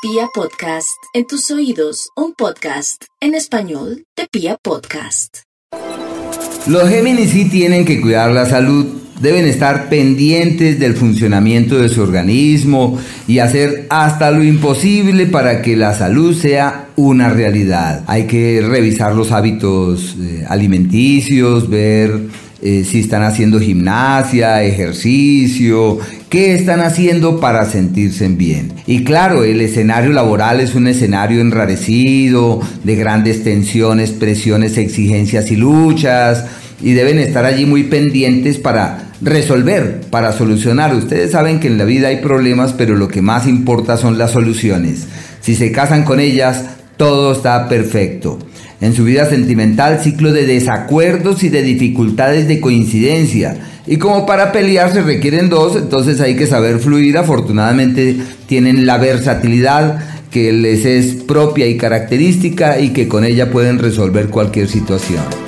Pia Podcast, en tus oídos, un podcast en español de Pia Podcast. Los Géminis sí tienen que cuidar la salud, deben estar pendientes del funcionamiento de su organismo y hacer hasta lo imposible para que la salud sea una realidad. Hay que revisar los hábitos eh, alimenticios, ver eh, si están haciendo gimnasia, ejercicio, qué están haciendo para sentirse bien. Y claro, el escenario laboral es un escenario enrarecido, de grandes tensiones, presiones, exigencias y luchas, y deben estar allí muy pendientes para resolver, para solucionar. Ustedes saben que en la vida hay problemas, pero lo que más importa son las soluciones. Si se casan con ellas, todo está perfecto. En su vida sentimental, ciclo de desacuerdos y de dificultades de coincidencia. Y como para pelear se requieren dos, entonces hay que saber fluir. Afortunadamente tienen la versatilidad que les es propia y característica y que con ella pueden resolver cualquier situación.